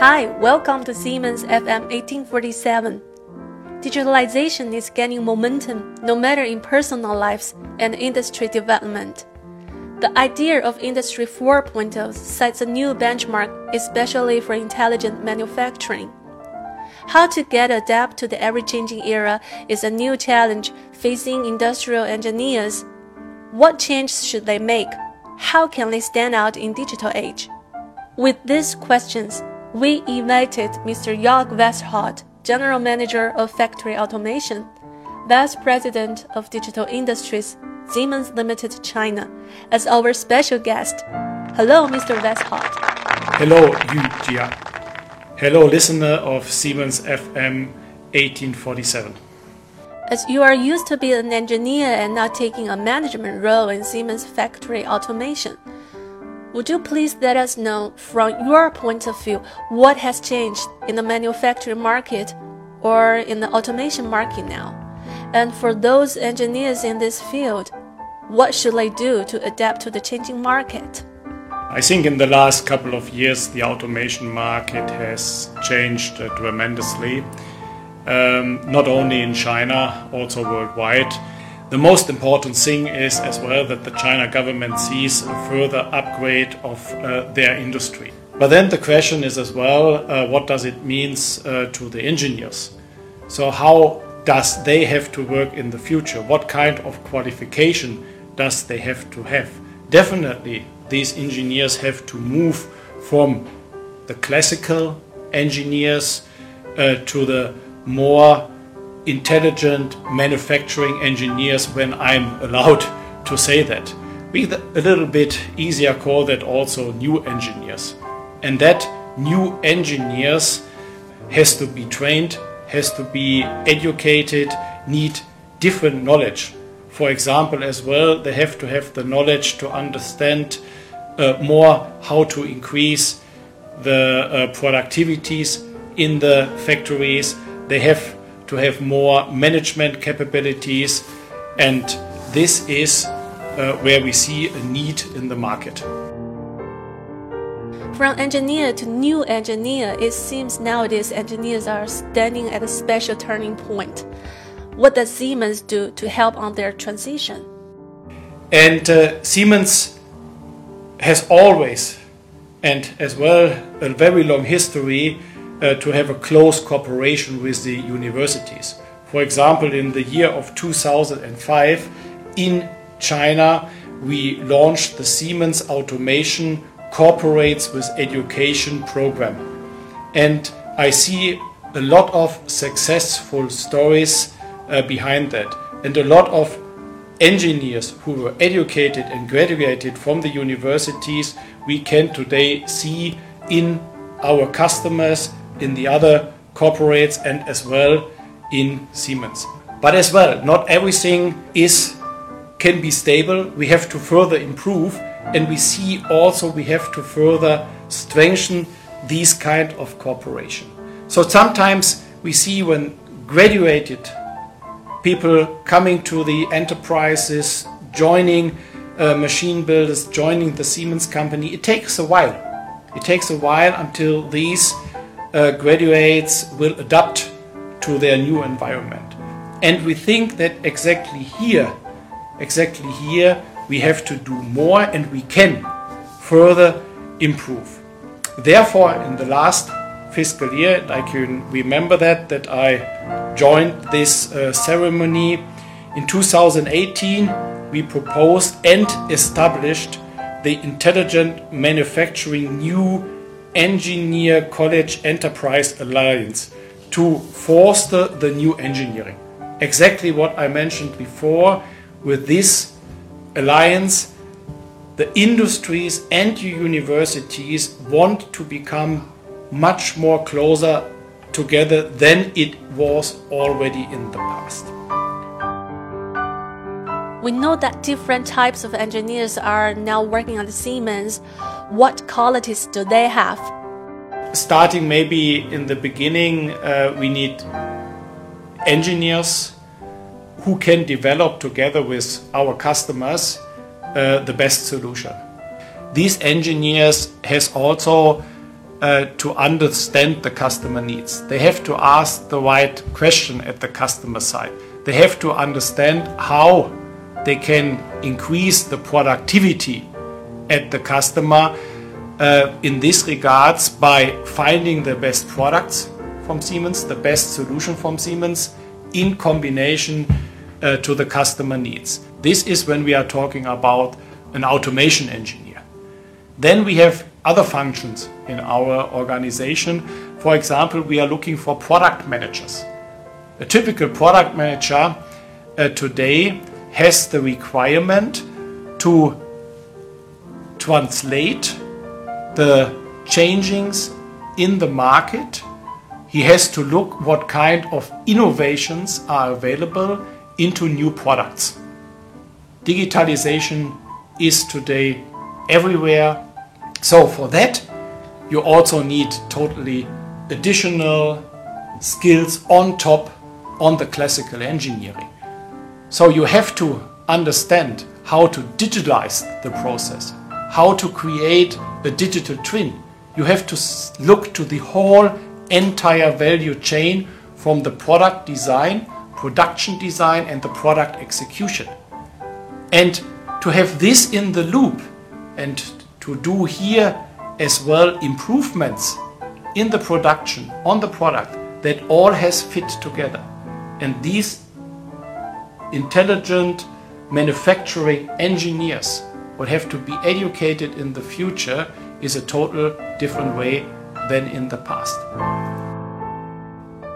Hi, welcome to Siemens FM 1847. Digitalization is gaining momentum no matter in personal lives and industry development. The idea of Industry 4.0 sets a new benchmark, especially for intelligent manufacturing. How to get adapt to the ever-changing era is a new challenge facing industrial engineers. What changes should they make? How can they stand out in digital age? With these questions, we invited Mr. Jörg Westerholt, General Manager of Factory Automation, Vice President of Digital Industries Siemens Limited China as our special guest. Hello, Mr. Westerholt. Hello, Yu Jia. Hello, listener of Siemens FM 1847. As you are used to be an engineer and not taking a management role in Siemens factory automation, would you please let us know from your point of view what has changed in the manufacturing market or in the automation market now? And for those engineers in this field, what should they do to adapt to the changing market? I think in the last couple of years, the automation market has changed uh, tremendously, um, not only in China, also worldwide. The most important thing is as well that the China government sees a further upgrade of uh, their industry. But then the question is as well, uh, what does it mean uh, to the engineers? So how does they have to work in the future? What kind of qualification does they have to have? Definitely, these engineers have to move from the classical engineers uh, to the more intelligent manufacturing engineers when I'm allowed to say that. We a little bit easier call that also new engineers. And that new engineers has to be trained, has to be educated, need different knowledge for example, as well, they have to have the knowledge to understand uh, more how to increase the uh, productivities in the factories. They have to have more management capabilities, and this is uh, where we see a need in the market. From engineer to new engineer, it seems nowadays engineers are standing at a special turning point. What does Siemens do to help on their transition? And uh, Siemens has always, and as well, a very long history uh, to have a close cooperation with the universities. For example, in the year of 2005 in China, we launched the Siemens Automation Cooperates with Education program. And I see a lot of successful stories uh, behind that. And a lot of engineers who were educated and graduated from the universities we can today see in our customers, in the other corporates, and as well in Siemens. But as well, not everything is can be stable. We have to further improve, and we see also we have to further strengthen these kind of cooperation. So sometimes we see when graduated people coming to the enterprises, joining uh, machine builders, joining the Siemens company. It takes a while. It takes a while until these uh, graduates will adapt to their new environment. And we think that exactly here, exactly here, we have to do more and we can further improve. Therefore, in the last fiscal year. I can remember that that I joined this uh, ceremony in 2018. We proposed and established the Intelligent Manufacturing New Engineer College Enterprise Alliance to foster the new engineering. Exactly what I mentioned before with this alliance the industries and universities want to become much more closer together than it was already in the past. We know that different types of engineers are now working on the Siemens. What qualities do they have? Starting maybe in the beginning, uh, we need engineers who can develop together with our customers uh, the best solution. These engineers has also uh, to understand the customer needs. They have to ask the right question at the customer side. They have to understand how they can increase the productivity at the customer uh, in this regards by finding the best products from Siemens, the best solution from Siemens in combination uh, to the customer needs. This is when we are talking about an automation engineer. Then we have other functions in our organization. For example, we are looking for product managers. A typical product manager uh, today has the requirement to translate the changings in the market. He has to look what kind of innovations are available into new products. Digitalization is today everywhere. So for that, you also need totally additional skills on top on the classical engineering. So you have to understand how to digitalize the process, how to create a digital twin. You have to look to the whole entire value chain from the product design, production design, and the product execution. And to have this in the loop and to do here as well improvements in the production on the product that all has fit together. And these intelligent manufacturing engineers will have to be educated in the future is a total different way than in the past.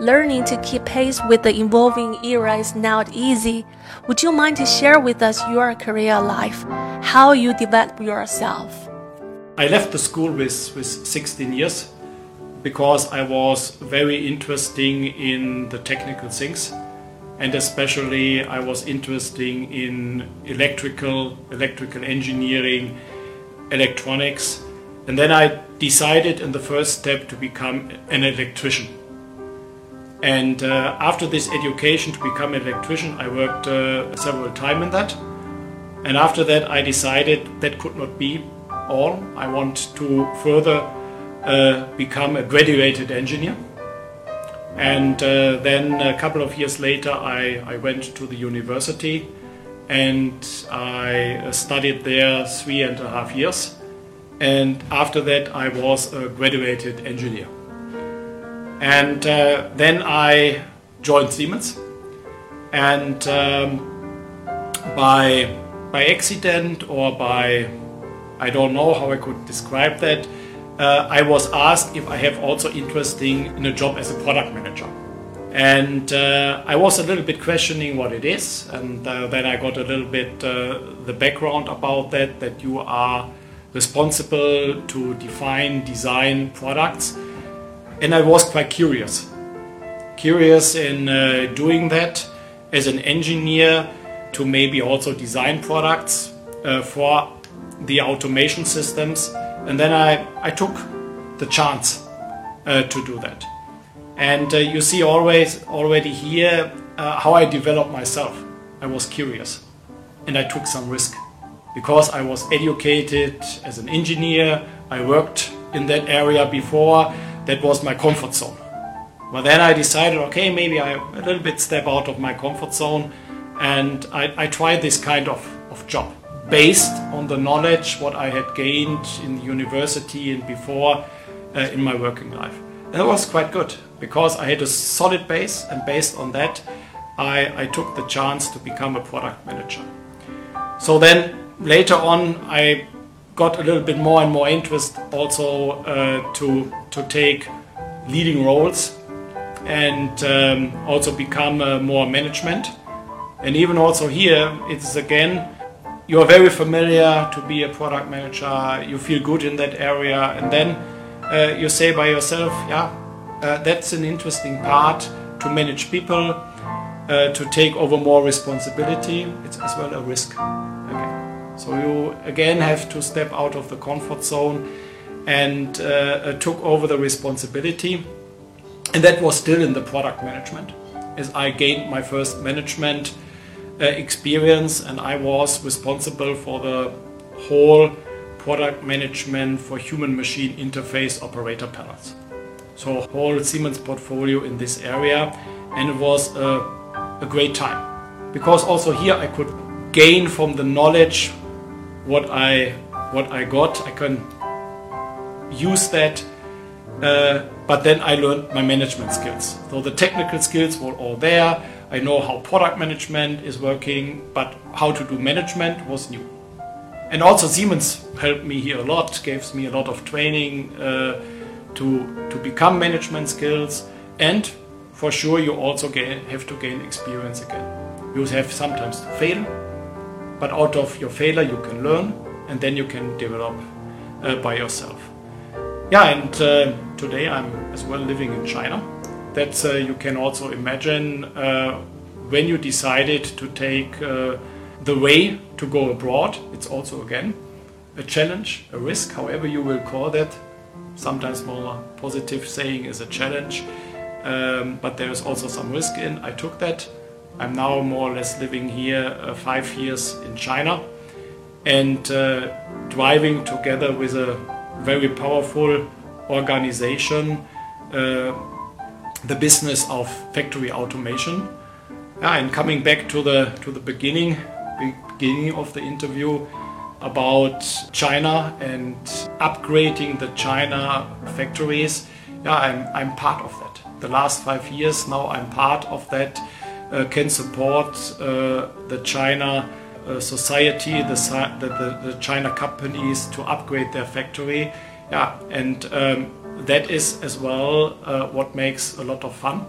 Learning to keep pace with the evolving era is not easy. Would you mind to share with us your career life, how you develop yourself? I left the school with, with 16 years because I was very interested in the technical things and especially I was interested in electrical, electrical engineering, electronics. And then I decided in the first step to become an electrician. And uh, after this education to become an electrician, I worked uh, several times in that. And after that, I decided that could not be all. I want to further uh, become a graduated engineer. And uh, then a couple of years later, I, I went to the university and I studied there three and a half years. And after that, I was a graduated engineer. And uh, then I joined Siemens. And um, by, by accident or by, I don't know how I could describe that, uh, I was asked if I have also interesting in a job as a product manager. And uh, I was a little bit questioning what it is, and uh, then I got a little bit uh, the background about that, that you are responsible to define, design products. And I was quite curious. Curious in uh, doing that as an engineer to maybe also design products uh, for the automation systems and then I, I took the chance uh, to do that. And uh, you see always already here uh, how I developed myself. I was curious and I took some risk because I was educated as an engineer. I worked in that area before. That was my comfort zone. But then I decided, okay, maybe I a little bit step out of my comfort zone and I, I tried this kind of, of job based on the knowledge what I had gained in university and before uh, in my working life. That was quite good because I had a solid base and based on that I, I took the chance to become a product manager. So then later on I got a little bit more and more interest also uh, to, to take leading roles and um, also become uh, more management. And even also here, it's again you are very familiar to be a product manager, you feel good in that area, and then uh, you say by yourself, yeah, uh, that's an interesting part to manage people, uh, to take over more responsibility. It's as well a risk. Okay. So you again have to step out of the comfort zone and uh, uh, took over the responsibility. And that was still in the product management. As I gained my first management experience and I was responsible for the whole product management for human machine interface operator panels. So, whole Siemens portfolio in this area, and it was a, a great time because also here I could gain from the knowledge what I what I got. I can use that, uh, but then I learned my management skills. So the technical skills were all there. I know how product management is working, but how to do management was new. And also Siemens helped me here a lot, gave me a lot of training uh, to, to become management skills. And for sure, you also gain, have to gain experience again. You have sometimes to fail, but out of your failure, you can learn and then you can develop uh, by yourself. Yeah, and uh, today I'm as well living in China. That uh, you can also imagine uh, when you decided to take uh, the way to go abroad. It's also again a challenge, a risk, however you will call that. Sometimes more positive saying is a challenge, um, but there is also some risk in. I took that. I'm now more or less living here uh, five years in China and uh, driving together with a very powerful organization uh, the business of factory automation. And coming back to the to the beginning beginning of the interview about China and upgrading the China factories. Yeah, I'm, I'm part of that. The last five years now I'm part of that. Uh, can support uh, the China uh, society, the, the, the, China companies to upgrade their factory. Yeah, and um, that is as well uh, what makes a lot of fun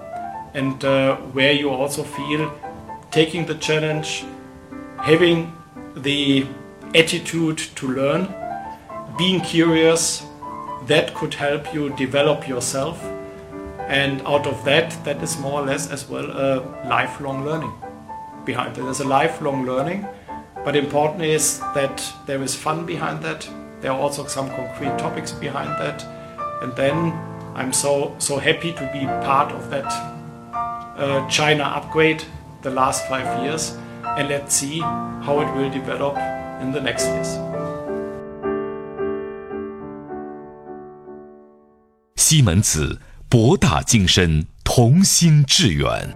and uh, where you also feel taking the challenge, having the attitude to learn, being curious, that could help you develop yourself. And out of that, that is more or less as well a lifelong learning behind it. There's a lifelong learning but important is that there is fun behind that. There are also some concrete topics behind that. And then I'm so so happy to be part of that uh, China upgrade the last five years. And let's see how it will develop in the next years. 西门子，博大精深，同心致远。